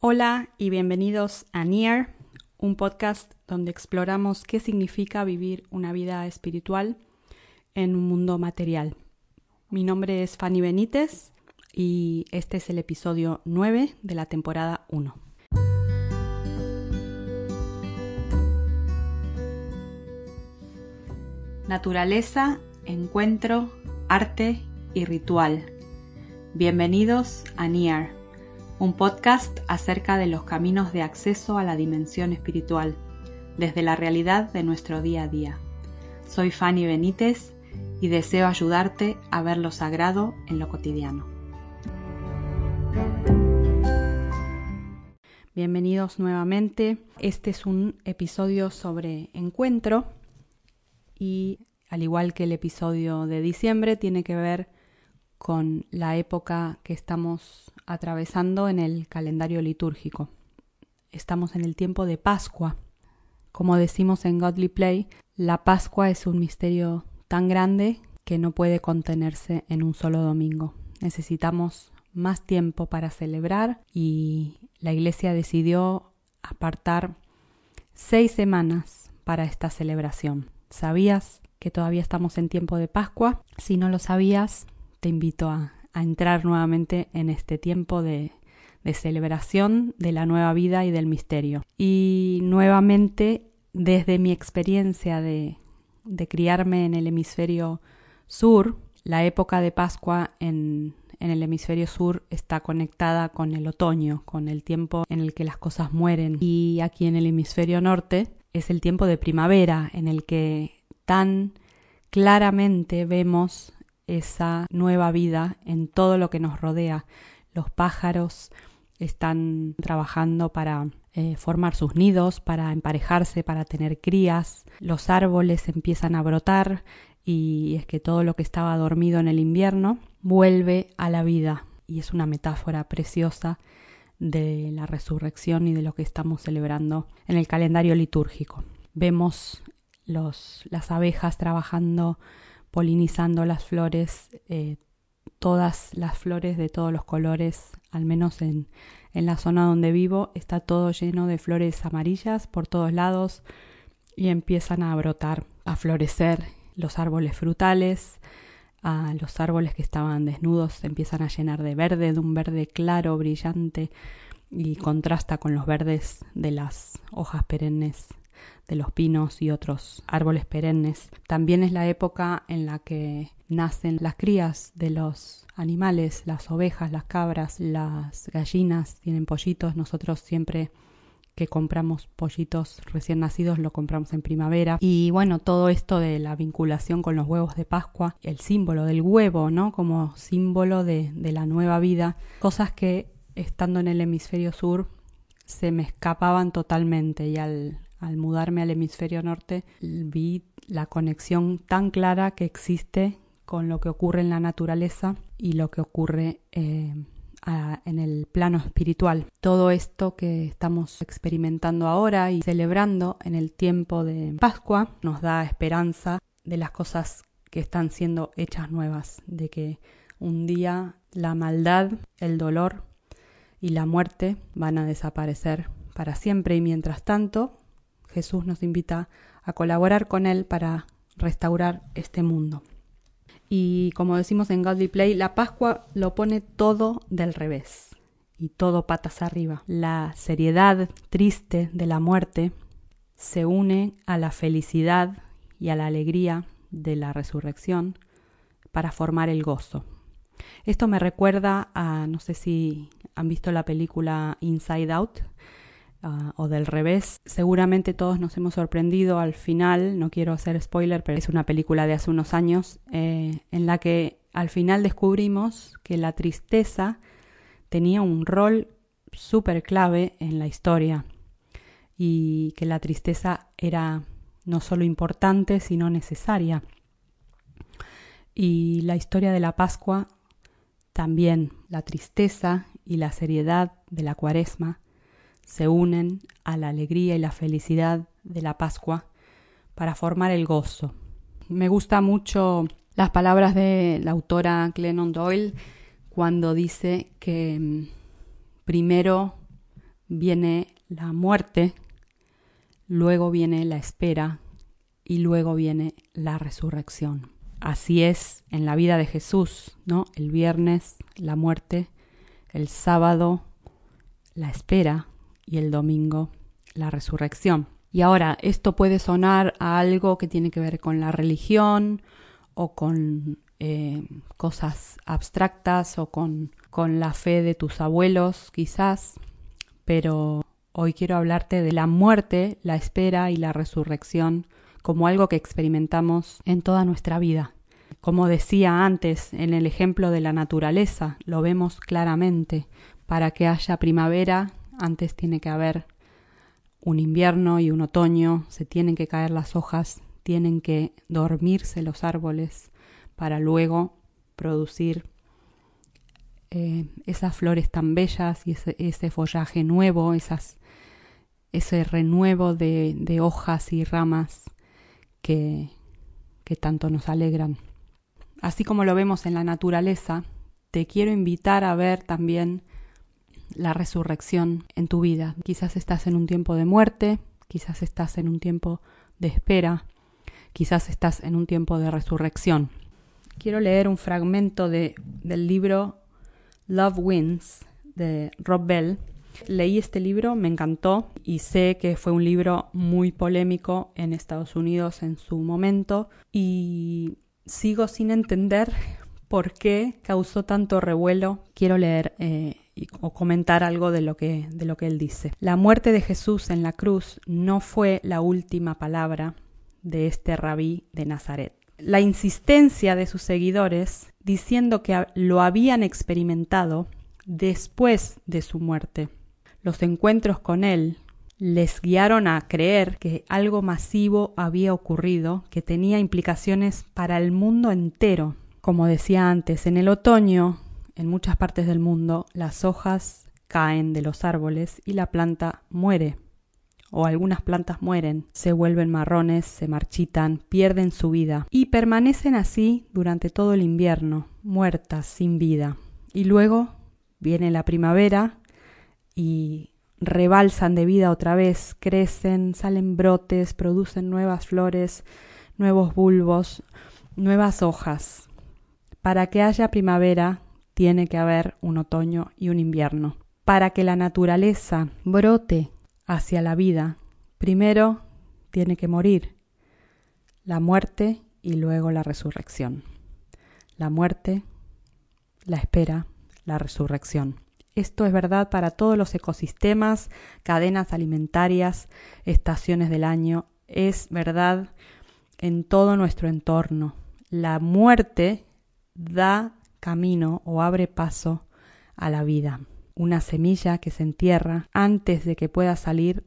Hola y bienvenidos a Near, un podcast donde exploramos qué significa vivir una vida espiritual en un mundo material. Mi nombre es Fanny Benítez y este es el episodio 9 de la temporada 1. Naturaleza, encuentro, arte y ritual. Bienvenidos a Near un podcast acerca de los caminos de acceso a la dimensión espiritual, desde la realidad de nuestro día a día. Soy Fanny Benítez y deseo ayudarte a ver lo sagrado en lo cotidiano. Bienvenidos nuevamente. Este es un episodio sobre encuentro y al igual que el episodio de diciembre tiene que ver con la época que estamos atravesando en el calendario litúrgico. Estamos en el tiempo de Pascua. Como decimos en Godly Play, la Pascua es un misterio tan grande que no puede contenerse en un solo domingo. Necesitamos más tiempo para celebrar y la Iglesia decidió apartar seis semanas para esta celebración. ¿Sabías que todavía estamos en tiempo de Pascua? Si no lo sabías, te invito a, entrar nuevamente en este tiempo de, celebración de la nueva vida y del misterio. Y nuevamente, desde mi experiencia de, criarme en el hemisferio sur, la época de Pascua en, en, el hemisferio sur está conectada con el otoño, con el tiempo en el que las cosas mueren. Y aquí en el hemisferio norte es el tiempo de primavera, en el que tan claramente vemos esa nueva vida en todo lo que nos rodea. Los pájaros están trabajando para eh, formar sus nidos, para emparejarse, para tener crías. Los árboles empiezan a brotar y es que todo lo que estaba dormido en el invierno vuelve a la vida. Y es una metáfora preciosa de la resurrección y de lo que estamos celebrando en el calendario litúrgico. Vemos las abejas trabajando polinizando las flores, eh, todas las flores de todos los colores, al menos en, en la zona donde vivo, está todo lleno de flores amarillas por todos lados y empiezan a brotar, a florecer los árboles frutales, a los árboles que estaban desnudos se empiezan a llenar de verde, de un verde claro, brillante y contrasta con los verdes de las hojas perennes de los pinos y otros árboles perennes. También es la época en la que nacen las crías de los animales, las ovejas, las cabras, las gallinas, tienen pollitos. Nosotros siempre que compramos pollitos recién nacidos lo compramos en primavera. Y bueno, todo esto de la vinculación con los huevos de Pascua, el símbolo del huevo, ¿no? Como símbolo de, de la nueva vida, cosas que estando en el hemisferio sur se me escapaban totalmente y al, al mudarme al hemisferio norte, vi la conexión tan clara que existe con lo que ocurre en la naturaleza y lo que ocurre eh, en el plano espiritual. Todo esto que estamos experimentando ahora y celebrando en el tiempo de Pascua nos da esperanza de las cosas que están siendo hechas nuevas, de que un día la maldad, el dolor y la muerte van a desaparecer para siempre y mientras tanto Jesús nos invita a colaborar con Él para restaurar este mundo. Y como decimos en Godly Play, la Pascua lo pone todo del revés y todo patas arriba. La seriedad triste de la muerte se une a la felicidad y a la alegría de la resurrección para formar el gozo. Esto me recuerda a, no sé si han visto la película Inside Out, Ah, o del revés. Seguramente todos nos hemos sorprendido al final, no quiero hacer spoiler, pero es una película de hace unos años, eh, en la que al final descubrimos que la tristeza tenía un rol súper clave en la historia y que la tristeza era no solo importante, sino necesaria. Y la historia de la Pascua también, la tristeza y la seriedad de la cuaresma se unen a la alegría y la felicidad de la Pascua para formar el gozo. Me gusta mucho las palabras de la autora Glennon Doyle cuando dice que mm, primero viene la muerte, luego viene la espera y luego viene la resurrección. Así es en la vida de Jesús, ¿no? El viernes la muerte, el sábado la espera y el domingo la resurrección. Y ahora, esto puede sonar a algo que tiene que ver con la religión o con eh, cosas abstractas o con, con la fe de tus abuelos, quizás, pero hoy quiero hablarte de la muerte, la espera y la resurrección como algo que experimentamos en toda nuestra vida. Como decía antes, en el ejemplo de la naturaleza, lo vemos claramente. Para que haya primavera, antes tiene que haber un invierno y un otoño, se tienen que caer las hojas, tienen que dormirse los árboles para luego producir eh, esas flores tan bellas y ese, follaje nuevo, esas, ese renuevo de, de hojas y ramas que, que tanto nos alegran. Así como lo vemos en la naturaleza, te quiero invitar a ver también la resurrección en tu vida. Quizás estás en un tiempo de muerte, quizás estás en un tiempo de espera, quizás estás en un tiempo de resurrección. Quiero leer un fragmento de, del libro Love Wins de Rob Bell. Leí este libro, me encantó y sé que fue un libro muy polémico en Estados Unidos en su momento y sigo sin entender por qué causó tanto revuelo. Quiero leer eh, o comentar algo de lo, que, de lo que él dice. La muerte de Jesús en la cruz no fue la última palabra de este rabí de Nazaret. La insistencia de sus seguidores diciendo que lo habían experimentado después de su muerte. Los encuentros con él les guiaron a creer que algo masivo había ocurrido que tenía implicaciones para el mundo entero. Como decía antes, en el otoño, en muchas partes del mundo, las hojas caen de los árboles y la planta muere. O algunas plantas mueren, se vuelven marrones, se marchitan, pierden su vida y permanecen así durante todo el invierno, muertas, sin vida. Y luego viene la primavera y rebalsan de vida otra vez, crecen, salen brotes, producen nuevas flores, nuevos bulbos, nuevas hojas. Para que haya primavera tiene que haber un otoño y un invierno. Para que la naturaleza brote hacia la vida, primero tiene que morir la muerte y luego la resurrección. La muerte, la espera, la resurrección. Esto es verdad para todos los ecosistemas, cadenas alimentarias, estaciones del año. Es verdad en todo nuestro entorno. La muerte da camino o abre paso a la vida una semilla que se entierra antes de que pueda salir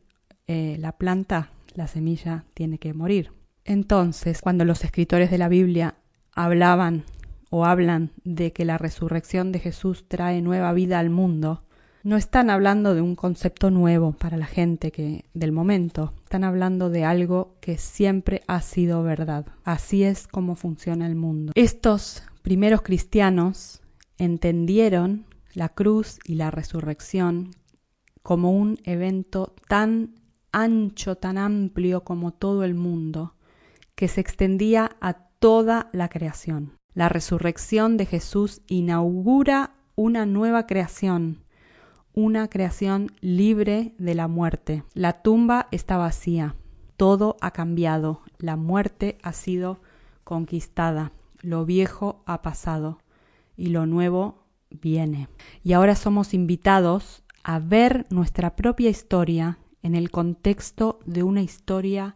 eh, la planta, la semilla tiene que morir. Entonces, cuando los escritores de la Biblia hablaban o hablan de que la resurrección de Jesús trae nueva vida al mundo, no están hablando de un concepto nuevo para la gente que del momento, están hablando de algo que siempre ha sido verdad. Así es como funciona el mundo. Estos primeros cristianos entendieron la cruz y la resurrección como un evento tan ancho, tan amplio como todo el mundo, que se extendía a toda la creación. La resurrección de Jesús inaugura una nueva creación, una creación libre de la muerte. La tumba está vacía, todo ha cambiado, la muerte ha sido conquistada, lo viejo ha pasado y lo nuevo viene. Y ahora somos invitados a ver nuestra propia historia en el contexto de una historia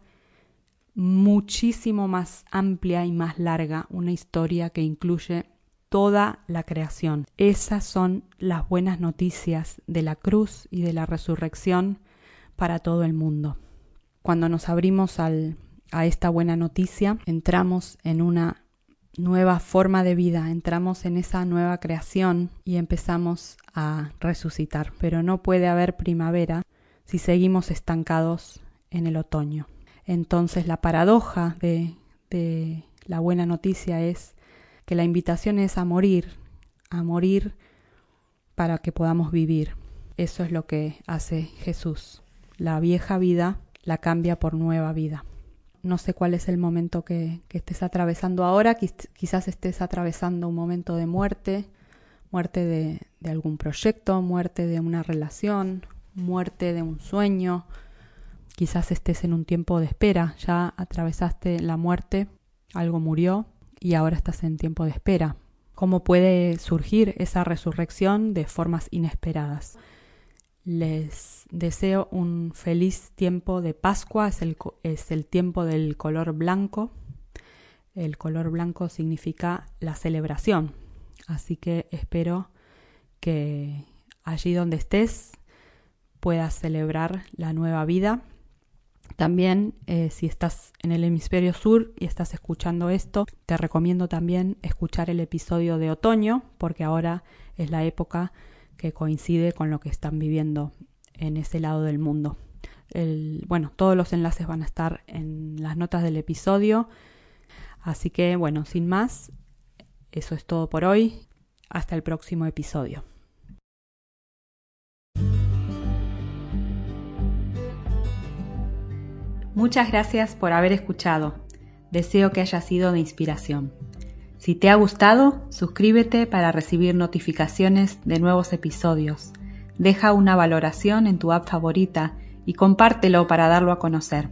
muchísimo más amplia y más larga, una historia que incluye toda la creación. Esas son las buenas noticias de la cruz y de la resurrección para todo el mundo. Cuando nos abrimos a esta buena noticia, entramos en una nueva forma de vida, entramos en esa nueva creación y empezamos a resucitar. Pero no puede haber primavera si seguimos estancados en el otoño. Entonces la paradoja de, de la buena noticia es que la invitación es a morir, a morir para que podamos vivir. Eso es lo que hace Jesús. La vieja vida la cambia por nueva vida. No sé cuál es el momento que, estés atravesando ahora, quizás estés atravesando un momento de muerte, muerte de, de algún proyecto, muerte de una relación, muerte de un sueño, quizás estés en un tiempo de espera, ya atravesaste la muerte, algo murió y ahora estás en tiempo de espera. ¿Cómo puede surgir esa resurrección de formas inesperadas? Les deseo un feliz tiempo de Pascua, es el, es el tiempo del color blanco. El color blanco significa la celebración, así que espero que allí donde estés puedas celebrar la nueva vida. También, eh, si estás en el hemisferio sur y estás escuchando esto, te recomiendo también escuchar el episodio de otoño, porque ahora es la época que coincide con lo que están viviendo en ese lado del mundo. bueno, todos los enlaces van a estar en las notas del episodio. Así que, bueno, sin más, eso es todo por hoy. Hasta el próximo episodio. Muchas gracias por haber escuchado. Deseo que haya sido de inspiración. Si te ha gustado, suscríbete para recibir notificaciones de nuevos episodios. Deja una valoración en tu app favorita y compártelo para darlo a conocer.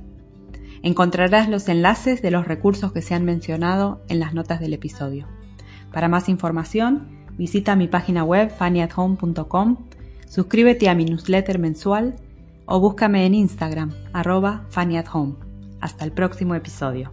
Encontrarás los enlaces de los recursos que se han mencionado en las notas del episodio. Para más información, visita mi página web fannyathome.com, suscríbete a mi newsletter mensual o búscame en Instagram, arroba Fanny at Home. Hasta el próximo episodio.